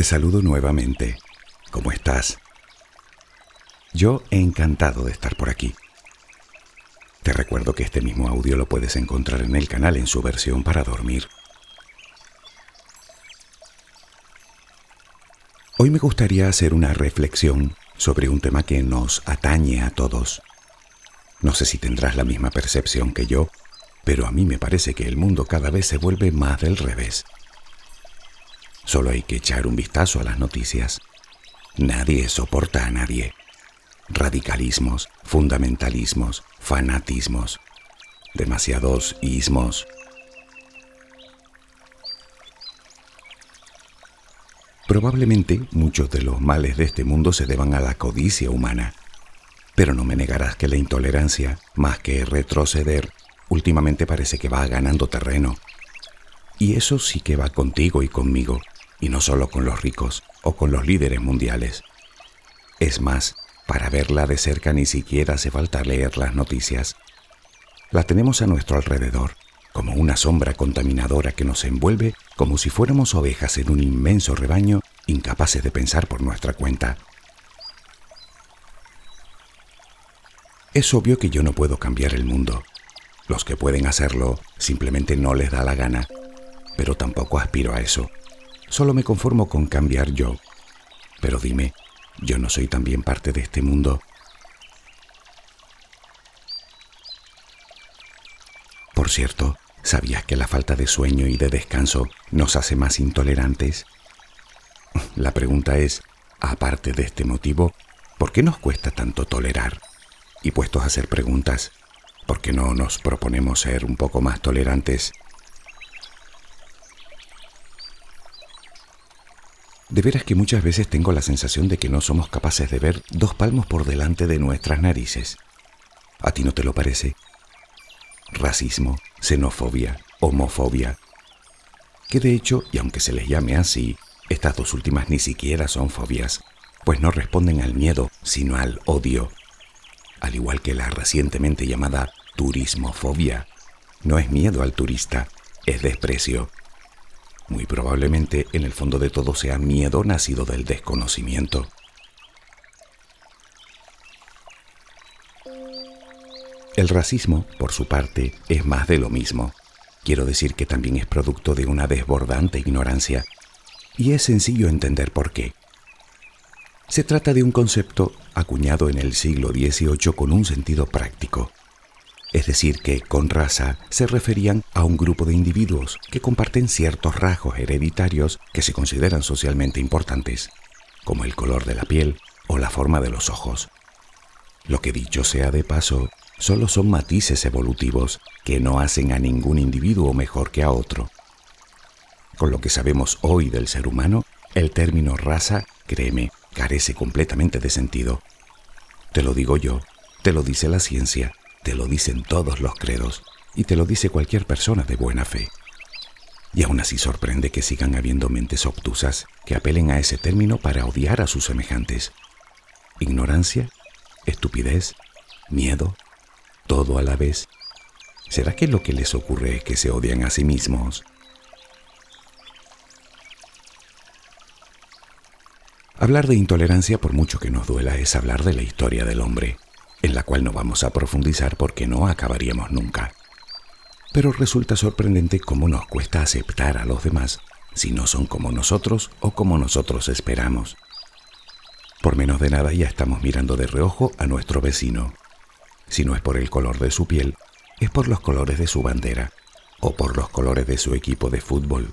Te saludo nuevamente. ¿Cómo estás? Yo he encantado de estar por aquí. Te recuerdo que este mismo audio lo puedes encontrar en el canal en su versión para dormir. Hoy me gustaría hacer una reflexión sobre un tema que nos atañe a todos. No sé si tendrás la misma percepción que yo, pero a mí me parece que el mundo cada vez se vuelve más del revés. Solo hay que echar un vistazo a las noticias. Nadie soporta a nadie. Radicalismos, fundamentalismos, fanatismos, demasiados ismos. Probablemente muchos de los males de este mundo se deban a la codicia humana, pero no me negarás que la intolerancia, más que retroceder, últimamente parece que va ganando terreno. Y eso sí que va contigo y conmigo y no solo con los ricos o con los líderes mundiales. Es más, para verla de cerca ni siquiera hace falta leer las noticias. La tenemos a nuestro alrededor, como una sombra contaminadora que nos envuelve como si fuéramos ovejas en un inmenso rebaño incapaces de pensar por nuestra cuenta. Es obvio que yo no puedo cambiar el mundo. Los que pueden hacerlo simplemente no les da la gana, pero tampoco aspiro a eso. Solo me conformo con cambiar yo. Pero dime, ¿yo no soy también parte de este mundo? Por cierto, ¿sabías que la falta de sueño y de descanso nos hace más intolerantes? La pregunta es, aparte de este motivo, ¿por qué nos cuesta tanto tolerar? Y puestos a hacer preguntas, ¿por qué no nos proponemos ser un poco más tolerantes De veras que muchas veces tengo la sensación de que no somos capaces de ver dos palmos por delante de nuestras narices. ¿A ti no te lo parece? Racismo, xenofobia, homofobia. Que de hecho, y aunque se les llame así, estas dos últimas ni siquiera son fobias, pues no responden al miedo, sino al odio. Al igual que la recientemente llamada turismofobia. No es miedo al turista, es desprecio, muy probablemente en el fondo de todo sea miedo nacido del desconocimiento. El racismo, por su parte, es más de lo mismo. Quiero decir que también es producto de una desbordante ignorancia. Y es sencillo entender por qué. Se trata de un concepto acuñado en el siglo XVIII con un sentido práctico es decir, que con raza se referían a un grupo de individuos que comparten ciertos rasgos hereditarios que se consideran socialmente importantes, como el color de la piel o la forma de los ojos. Lo que dicho sea de paso, solo son matices evolutivos que no hacen a ningún individuo mejor que a otro. Con lo que sabemos hoy del ser humano, el término raza, créeme, carece completamente de sentido. Te lo digo yo, te lo dice la ciencia, te lo dicen todos los credos y te lo dice cualquier persona de buena fe. Y aún así sorprende que sigan habiendo mentes obtusas que apelen a ese término para odiar a sus semejantes. Ignorancia, estupidez, miedo, todo a la vez. ¿Será que lo que les ocurre es que se odian a sí mismos? Hablar de intolerancia, por mucho que nos duela, es hablar de la historia del hombre en la cual no vamos a profundizar porque no acabaríamos nunca. Pero resulta sorprendente cómo nos cuesta aceptar a los demás si no son como nosotros o como nosotros esperamos. Por menos de nada ya estamos mirando de reojo a nuestro vecino. Si no es por el color de su piel, es por los colores de su bandera, o por los colores de su equipo de fútbol,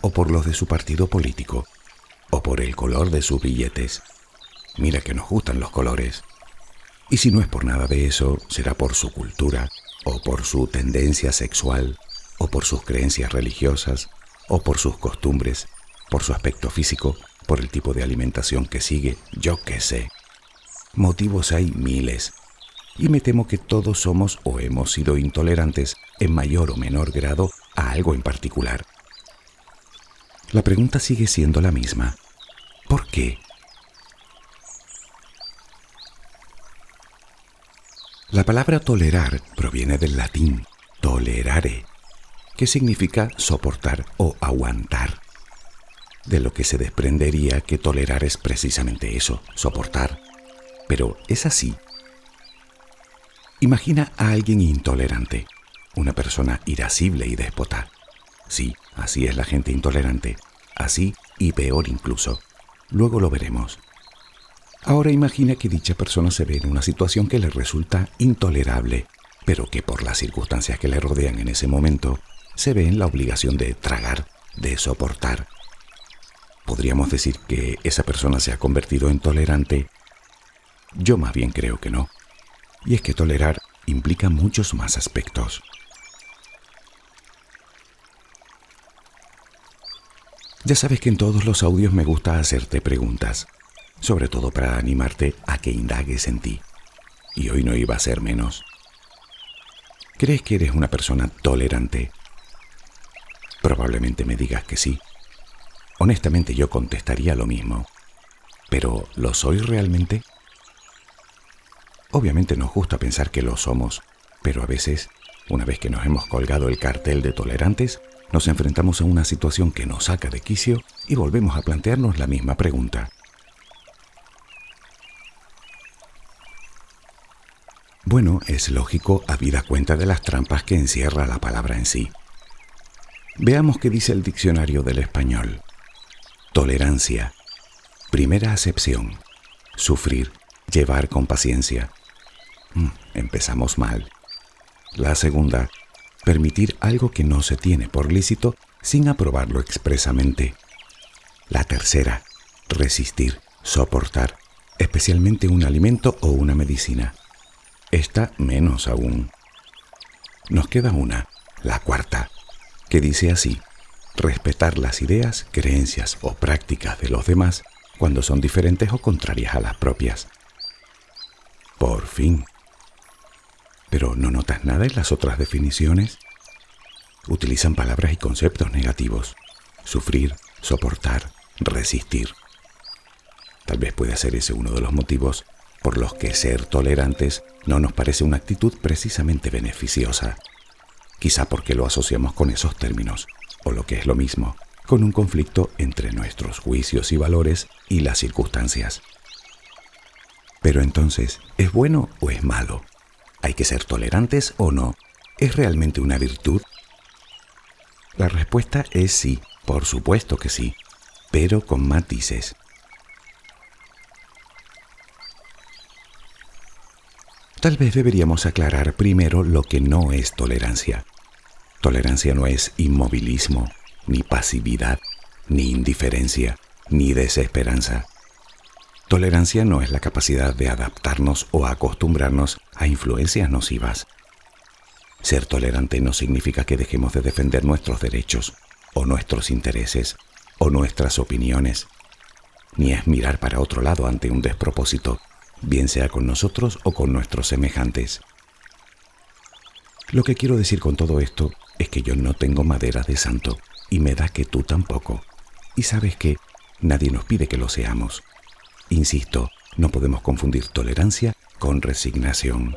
o por los de su partido político, o por el color de sus billetes. Mira que nos gustan los colores. Y si no es por nada de eso, será por su cultura, o por su tendencia sexual, o por sus creencias religiosas, o por sus costumbres, por su aspecto físico, por el tipo de alimentación que sigue, yo qué sé. Motivos hay miles, y me temo que todos somos o hemos sido intolerantes en mayor o menor grado a algo en particular. La pregunta sigue siendo la misma. ¿Por qué? La palabra tolerar proviene del latín tolerare, que significa soportar o aguantar. de lo que se desprendería que tolerar es precisamente eso, soportar. Pero es así. Imagina a alguien intolerante, una persona irascible y déspota. Sí, así es la gente intolerante, así y peor incluso. Luego lo veremos. Ahora imagina que dicha persona se ve en una situación que le resulta intolerable, pero que por las circunstancias que le rodean en ese momento, se ve en la obligación de tragar, de soportar. ¿Podríamos decir que esa persona se ha convertido en tolerante? Yo más bien creo que no. Y es que tolerar implica muchos más aspectos. Ya sabes que en todos los audios me gusta hacerte preguntas, sobre todo para animarte a que indagues en ti. Y hoy no iba a ser menos. ¿Crees que eres una persona tolerante? Probablemente me digas que sí. Honestamente yo contestaría lo mismo. Pero ¿lo soy realmente? Obviamente nos gusta pensar que lo somos, pero a veces, una vez que nos hemos colgado el cartel de tolerantes, nos enfrentamos a una situación que nos saca de quicio y volvemos a plantearnos la misma pregunta. Bueno, es lógico habida cuenta de las trampas que encierra la palabra en sí. Veamos qué dice el diccionario del español. Tolerancia. Primera acepción. Sufrir, llevar con paciencia. Mm, empezamos mal. La segunda, permitir algo que no se tiene por lícito sin aprobarlo expresamente. La tercera, resistir, soportar, especialmente un alimento o una medicina. Esta menos aún. Nos queda una, la cuarta, que dice así, respetar las ideas, creencias o prácticas de los demás cuando son diferentes o contrarias a las propias. Por fin. Pero ¿no notas nada en las otras definiciones? Utilizan palabras y conceptos negativos. Sufrir, soportar, resistir. Tal vez pueda ser ese uno de los motivos por los que ser tolerantes no nos parece una actitud precisamente beneficiosa. Quizá porque lo asociamos con esos términos, o lo que es lo mismo, con un conflicto entre nuestros juicios y valores y las circunstancias. Pero entonces, ¿es bueno o es malo? ¿Hay que ser tolerantes o no? ¿Es realmente una virtud? La respuesta es sí, por supuesto que sí, pero con matices. Tal vez deberíamos aclarar primero lo que no es tolerancia. Tolerancia no es inmovilismo, ni pasividad, ni indiferencia, ni desesperanza. Tolerancia no es la capacidad de adaptarnos o acostumbrarnos a influencias nocivas. Ser tolerante no significa que dejemos de defender nuestros derechos, o nuestros intereses, o nuestras opiniones, ni es mirar para otro lado ante un despropósito, bien sea con nosotros o con nuestros semejantes. Lo que quiero decir con todo esto es que yo no tengo madera de santo y me da que tú tampoco. Y sabes que nadie nos pide que lo seamos. Insisto, no podemos confundir tolerancia con resignación.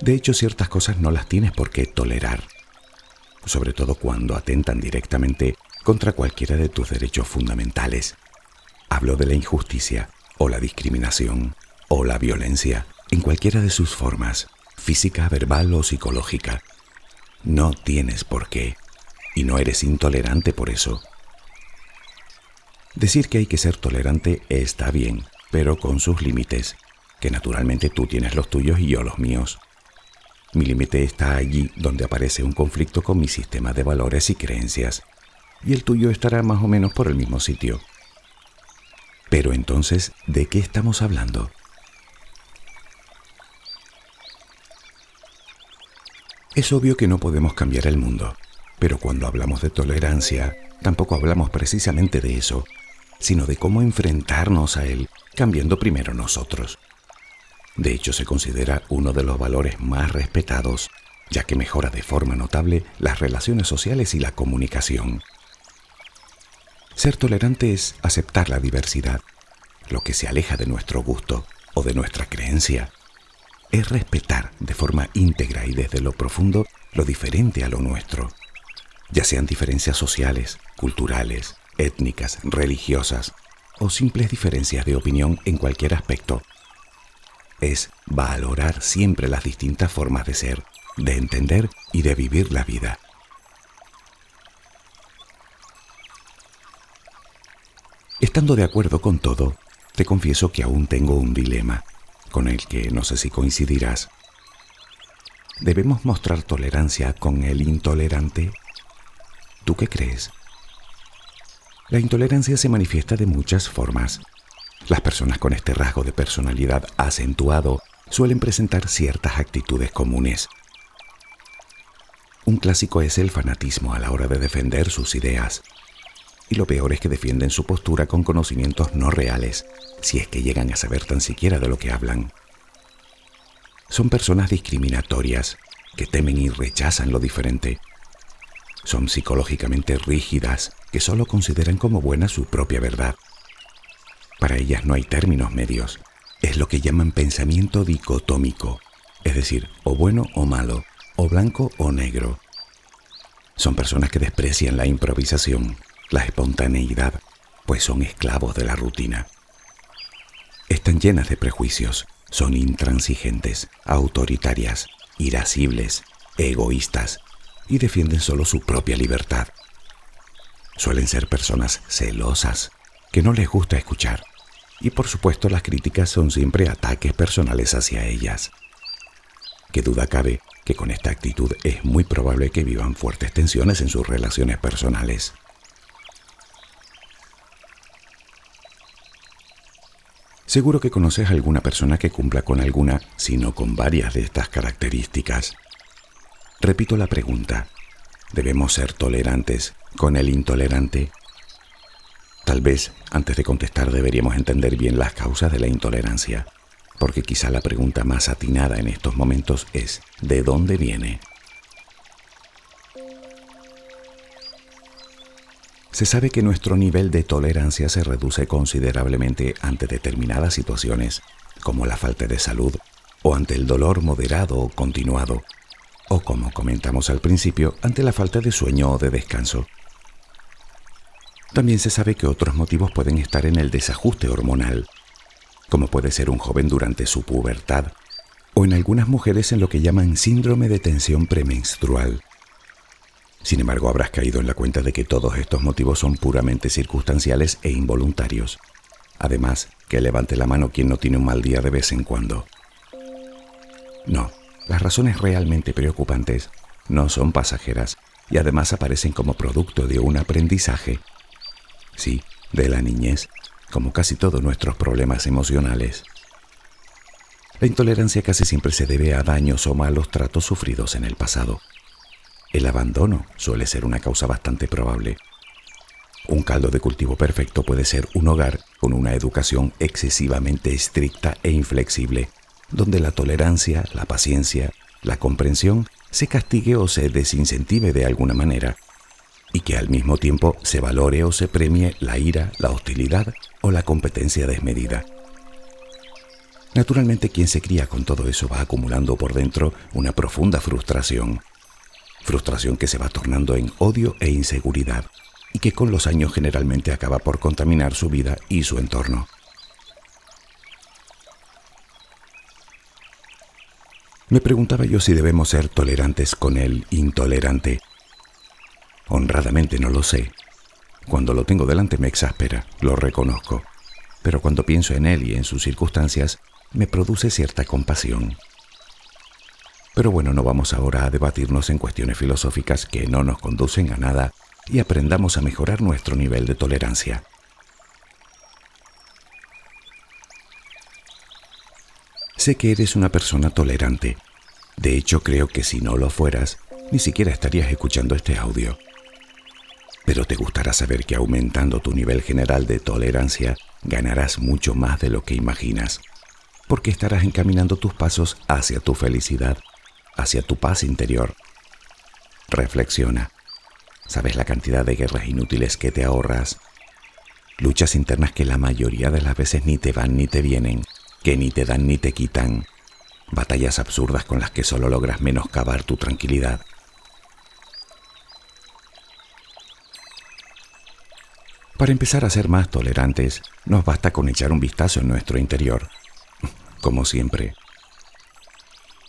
De hecho, ciertas cosas no las tienes por qué tolerar, sobre todo cuando atentan directamente contra cualquiera de tus derechos fundamentales. Hablo de la injusticia o la discriminación o la violencia en cualquiera de sus formas, física, verbal o psicológica. No tienes por qué, y no eres intolerante por eso. Decir que hay que ser tolerante está bien, pero con sus límites, que naturalmente tú tienes los tuyos y yo los míos. Mi límite está allí donde aparece un conflicto con mi sistema de valores y creencias, y el tuyo estará más o menos por el mismo sitio. Pero entonces, ¿de qué estamos hablando? Es obvio que no podemos cambiar el mundo, pero cuando hablamos de tolerancia, tampoco hablamos precisamente de eso, sino de cómo enfrentarnos a él, cambiando primero nosotros. De hecho, se considera uno de los valores más respetados, ya que mejora de forma notable las relaciones sociales y la comunicación. Ser tolerante es aceptar la diversidad, lo que se aleja de nuestro gusto o de nuestra creencia. Es respetar de forma íntegra y desde lo profundo lo diferente a lo nuestro, ya sean diferencias sociales, culturales, étnicas, religiosas o simples diferencias de opinión en cualquier aspecto. Es valorar siempre las distintas formas de ser, de entender y de vivir la vida. Estando de acuerdo con todo, te confieso que aún tengo un dilema, con el que no sé si coincidirás. ¿Debemos mostrar tolerancia con el intolerante? ¿Tú qué crees? La intolerancia se manifiesta de muchas formas. Las personas con este rasgo de personalidad acentuado suelen presentar ciertas actitudes comunes. Un clásico es el fanatismo a la hora de defender sus ideas. Y lo peor es que defienden su postura con conocimientos no reales, si es que llegan a saber tan siquiera de lo que hablan. Son personas discriminatorias, que temen y rechazan lo diferente. Son psicológicamente rígidas, que solo consideran como buena su propia verdad. Para ellas no hay términos medios. Es lo que llaman pensamiento dicotómico, es decir, o bueno o malo, o blanco o negro. Son personas que desprecian la improvisación, la espontaneidad, pues son esclavos de la rutina. Están llenas de prejuicios, son intransigentes, autoritarias, irascibles, egoístas y defienden solo su propia libertad. Suelen ser personas celosas, que no les gusta escuchar, y por supuesto las críticas son siempre ataques personales hacia ellas. Qué duda cabe que con esta actitud es muy probable que vivan fuertes tensiones en sus relaciones personales. Seguro que conoces a alguna persona que cumpla con alguna, si no con varias de estas características. Repito la pregunta. ¿Debemos ser tolerantes con el intolerante? Tal vez, antes de contestar, deberíamos entender bien las causas de la intolerancia, porque quizá la pregunta más atinada en estos momentos es ¿de dónde viene? Se sabe que nuestro nivel de tolerancia se reduce considerablemente ante determinadas situaciones, como la falta de salud o ante el dolor moderado o continuado, o como comentamos al principio, ante la falta de sueño o de descanso. También se sabe que otros motivos pueden estar en el desajuste hormonal, como puede ser un joven durante su pubertad, o en algunas mujeres en lo que llaman síndrome de tensión premenstrual sin embargo, habrás caído en la cuenta de que todos estos motivos son puramente circunstanciales e involuntarios. Además, que levante la mano quien no tiene un mal día de vez en cuando. No, las razones realmente preocupantes no son pasajeras y además aparecen como producto de un aprendizaje. Sí, de la niñez, como casi todos nuestros problemas emocionales. La intolerancia casi siempre se debe a daños o malos tratos sufridos en el pasado. El abandono suele ser una causa bastante probable. Un caldo de cultivo perfecto puede ser un hogar con una educación excesivamente estricta e inflexible, donde la tolerancia, la paciencia, la comprensión se castigue o se desincentive de alguna manera, y que al mismo tiempo se valore o se premie la ira, la hostilidad o la competencia desmedida. Naturalmente quien se cría con todo eso va acumulando por dentro una profunda frustración frustración que se va tornando en odio e inseguridad y que con los años generalmente acaba por contaminar su vida y su entorno. Me preguntaba yo si debemos ser tolerantes con el intolerante. Honradamente no lo sé. Cuando lo tengo delante me exaspera, lo reconozco, pero cuando pienso en él y en sus circunstancias, me produce cierta compasión. Pero bueno, no vamos ahora a debatirnos en cuestiones filosóficas que no nos conducen a nada y aprendamos a mejorar nuestro nivel de tolerancia. Sé que eres una persona tolerante. De hecho, creo que si no lo fueras, ni siquiera estarías escuchando este audio. Pero te gustará saber que aumentando tu nivel general de tolerancia, ganarás mucho más de lo que imaginas, porque estarás encaminando tus pasos hacia tu felicidad hacia tu paz interior. Reflexiona. ¿Sabes la cantidad de guerras inútiles que te ahorras? Luchas internas que la mayoría de las veces ni te van ni te vienen, que ni te dan ni te quitan. Batallas absurdas con las que solo logras menoscabar tu tranquilidad. Para empezar a ser más tolerantes, nos basta con echar un vistazo en nuestro interior. Como siempre,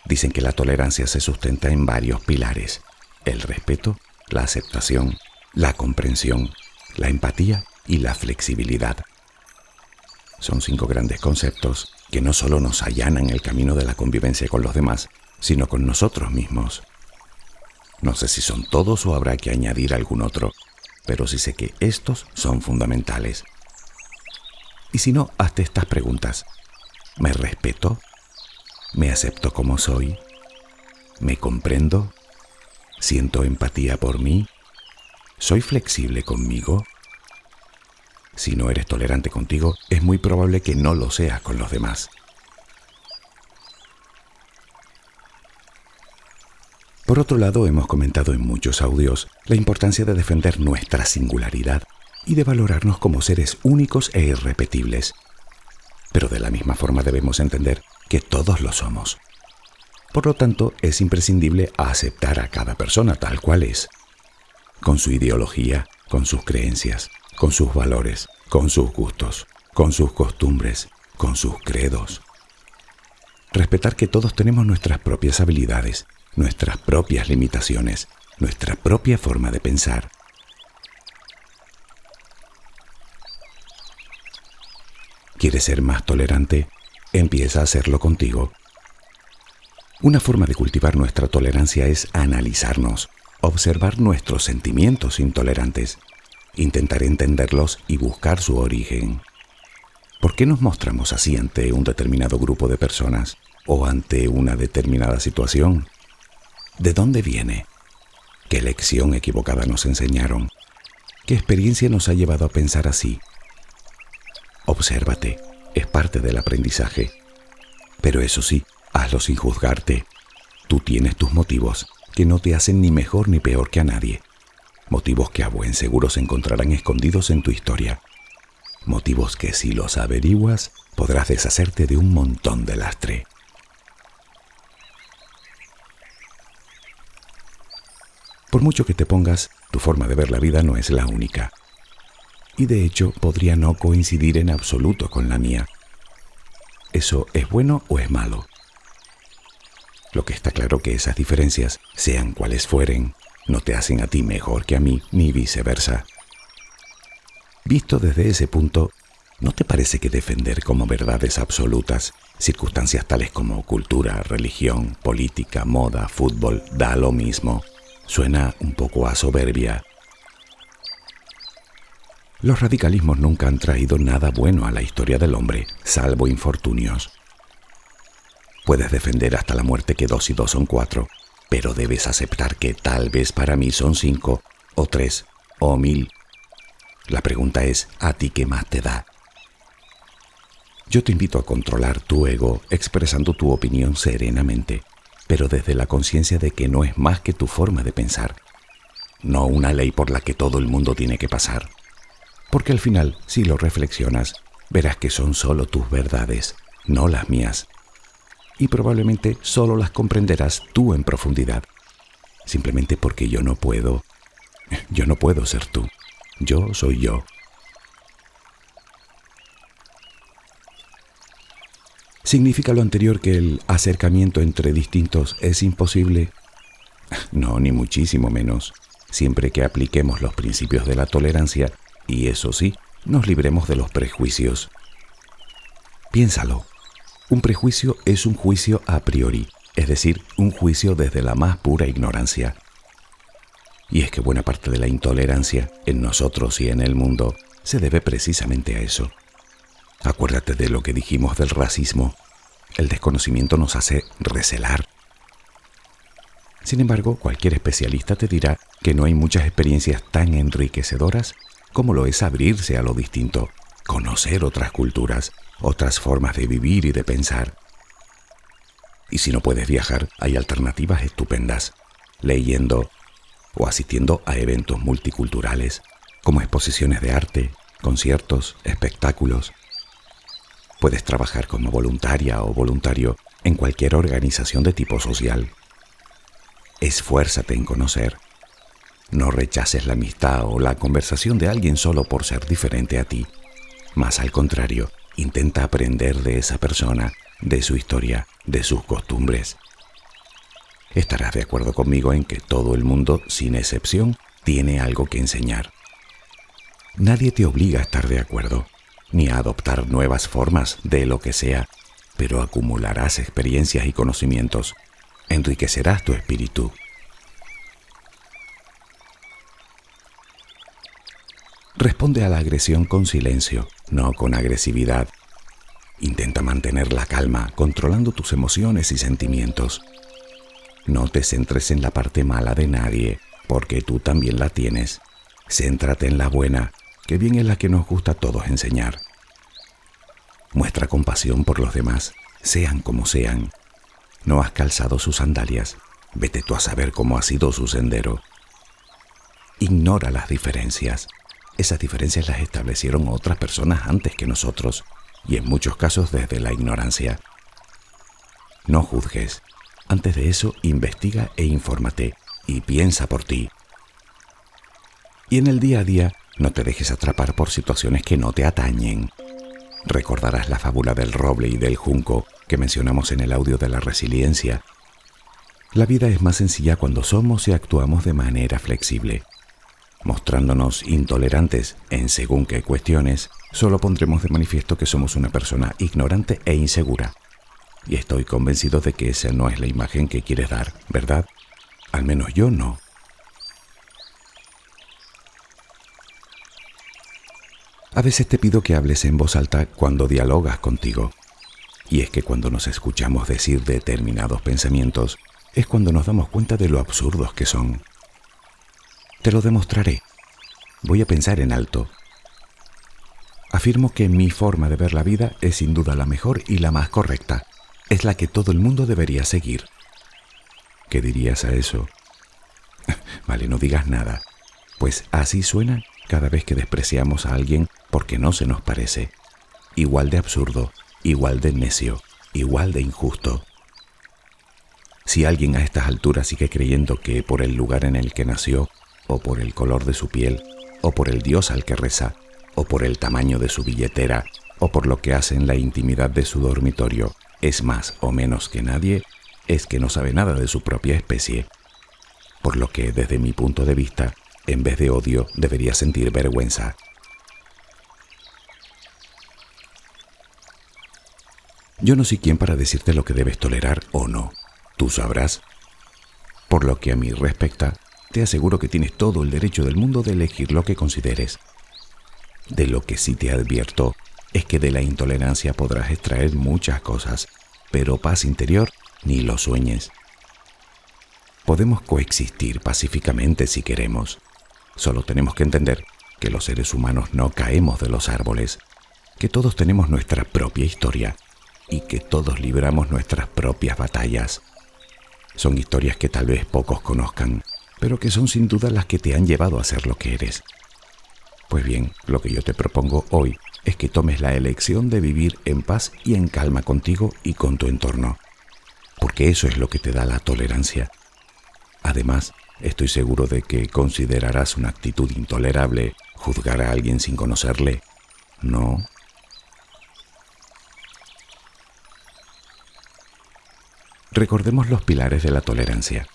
dicen que la tolerancia se sustenta en varios pilares. El respeto, la aceptación, la comprensión, la empatía y la flexibilidad. Son cinco grandes conceptos que no solo nos allanan el camino de la convivencia con los demás, sino con nosotros mismos. No sé si son todos o habrá que añadir algún otro, pero sí sé que estos son fundamentales. Y si no, hazte estas preguntas. ¿Me respeto? ¿Me acepto como soy? ¿Me comprendo? ¿Siento empatía por mí? ¿Soy flexible conmigo? Si no eres tolerante contigo, es muy probable que no lo seas con los demás. Por otro lado, hemos comentado en muchos audios la importancia de defender nuestra singularidad y de valorarnos como seres únicos e irrepetibles. Pero de la misma forma debemos entender que todos lo somos. Por lo tanto, es imprescindible aceptar a cada persona tal cual es, con su ideología, con sus creencias, con sus valores, con sus gustos, con sus costumbres, con sus credos. Respetar que todos tenemos nuestras propias habilidades nuestras propias limitaciones, nuestra propia forma de pensar. ¿Quieres ser más tolerante? Empieza a hacerlo contigo. Una forma de cultivar nuestra tolerancia es analizarnos, observar nuestros sentimientos intolerantes, intentar entenderlos y buscar su origen. ¿Por qué nos mostramos así ante un determinado grupo de personas o ante una determinada situación? ¿De dónde viene? ¿Qué lección equivocada nos enseñaron? ¿Qué experiencia nos ha llevado a pensar así? Obsérvate, es parte del aprendizaje. Pero eso sí, hazlo sin juzgarte. Tú tienes tus motivos, que no te hacen ni mejor ni peor que a nadie. Motivos que a buen seguro se encontrarán escondidos en tu historia. Motivos que si los averiguas podrás deshacerte de un montón de lastre. Por mucho que te pongas, tu forma de ver la vida no es la única. Y de hecho podría no coincidir en absoluto con la mía. ¿Eso es bueno o es malo? Lo que está claro que esas diferencias, sean cuales fueren, no te hacen a ti mejor que a mí, ni viceversa. Visto desde ese punto, ¿no te parece que defender como verdades absolutas circunstancias tales como cultura, religión, política, moda, fútbol, da lo mismo? Suena un poco a soberbia. Los radicalismos nunca han traído nada bueno a la historia del hombre, salvo infortunios. Puedes defender hasta la muerte que dos y dos son cuatro, pero debes aceptar que tal vez para mí son cinco, o tres, o mil. La pregunta es, ¿a ti qué más te da? Yo te invito a controlar tu ego expresando tu opinión serenamente pero desde la conciencia de que no es más que tu forma de pensar, no una ley por la que todo el mundo tiene que pasar. Porque al final, si lo reflexionas, verás que son solo tus verdades, no las mías. Y probablemente solo las comprenderás tú en profundidad, simplemente porque yo no puedo, yo no puedo ser tú, yo soy yo. ¿Significa lo anterior que el acercamiento entre distintos es imposible? No, ni muchísimo menos, siempre que apliquemos los principios de la tolerancia y eso sí, nos libremos de los prejuicios. Piénsalo, un prejuicio es un juicio a priori, es decir, un juicio desde la más pura ignorancia. Y es que buena parte de la intolerancia en nosotros y en el mundo se debe precisamente a eso. Acuérdate de lo que dijimos del racismo. El desconocimiento nos hace recelar. Sin embargo, cualquier especialista te dirá que no hay muchas experiencias tan enriquecedoras como lo es abrirse a lo distinto, conocer otras culturas, otras formas de vivir y de pensar. Y si no puedes viajar, hay alternativas estupendas, leyendo o asistiendo a eventos multiculturales, como exposiciones de arte, conciertos, espectáculos, Puedes trabajar como voluntaria o voluntario en cualquier organización de tipo social. Esfuérzate en conocer. No rechaces la amistad o la conversación de alguien solo por ser diferente a ti. Más al contrario, intenta aprender de esa persona, de su historia, de sus costumbres. Estarás de acuerdo conmigo en que todo el mundo, sin excepción, tiene algo que enseñar. Nadie te obliga a estar de acuerdo, ni a adoptar nuevas formas de lo que sea, pero acumularás experiencias y conocimientos, enriquecerás tu espíritu. Responde a la agresión con silencio, no con agresividad. Intenta mantener la calma, controlando tus emociones y sentimientos. No te centres en la parte mala de nadie, porque tú también la tienes. Céntrate en la buena, que bien es la que nos gusta a todos enseñar. Muestra compasión por los demás, sean como sean. No has calzado sus sandalias, vete tú a saber cómo ha sido su sendero. Ignora las diferencias. Esas diferencias las establecieron otras personas antes que nosotros, y en muchos casos desde la ignorancia. No juzgues. Antes de eso, investiga e infórmate y piensa por ti. Y en el día a día, no te dejes atrapar por situaciones que no te atañen. Recordarás la fábula del roble y del junco que mencionamos en el audio de la resiliencia. La vida es más sencilla cuando somos y actuamos de manera flexible. Mostrándonos intolerantes en según qué cuestiones, solo pondremos de manifiesto que somos una persona ignorante e insegura. Y estoy convencido de que esa no es la imagen que quieres dar, ¿verdad? Al menos yo no. A veces te pido que hables en voz alta cuando dialogas contigo. Y es que cuando nos escuchamos decir determinados pensamientos, es cuando nos damos cuenta de lo absurdos que son. Te lo demostraré. Voy a pensar en alto. Afirmo que mi forma de ver la vida es sin duda la mejor y la más correcta. Es la que todo el mundo debería seguir. ¿Qué dirías a eso? vale, no digas nada. Pues así suena cada vez que despreciamos a alguien porque no se nos parece. Igual de absurdo, igual de necio, igual de injusto. Si alguien a estas alturas sigue creyendo que por el lugar en el que nació, o por el color de su piel, o por el Dios al que reza, o por el tamaño de su billetera, o por lo que hace en la intimidad de su dormitorio, es más o menos que nadie, es que no sabe nada de su propia especie. Por lo que, desde mi punto de vista, en vez de odio, debería sentir vergüenza. Yo no soy quien para decirte lo que debes tolerar o no. Tú sabrás. Por lo que a mí respecta, te aseguro que tienes todo el derecho del mundo de elegir lo que consideres. De lo que sí te advierto es que de la intolerancia podrás extraer muchas cosas, pero paz interior ni lo sueñes. Podemos coexistir pacíficamente si queremos. Solo tenemos que entender que los seres humanos no caemos de los árboles, que todos tenemos nuestra propia historia y que todos libramos nuestras propias batallas. Son historias que tal vez pocos conozcan, pero que son sin duda las que te han llevado a ser lo que eres. Pues bien, lo que yo te propongo hoy es que tomes la elección de vivir en paz y en calma contigo y con tu entorno, porque eso es lo que te da la tolerancia. Además, Estoy seguro de que considerarás una actitud intolerable juzgar a alguien sin conocerle. ¿No? Recordemos los pilares de la tolerancia.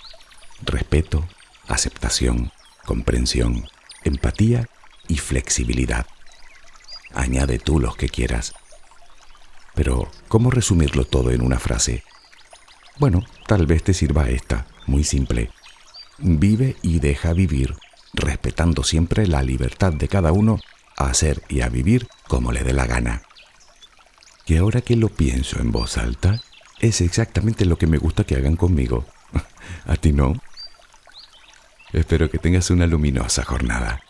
Respeto, aceptación, comprensión, empatía y flexibilidad. Añade tú los que quieras. Pero, ¿cómo resumirlo todo en una frase? Bueno, tal vez te sirva esta, muy simple. Vive y deja vivir, respetando siempre la libertad de cada uno a hacer y a vivir como le dé la gana. Y ahora que lo pienso en voz alta, es exactamente lo que me gusta que hagan conmigo. ¿A ti no? Espero que tengas una luminosa jornada.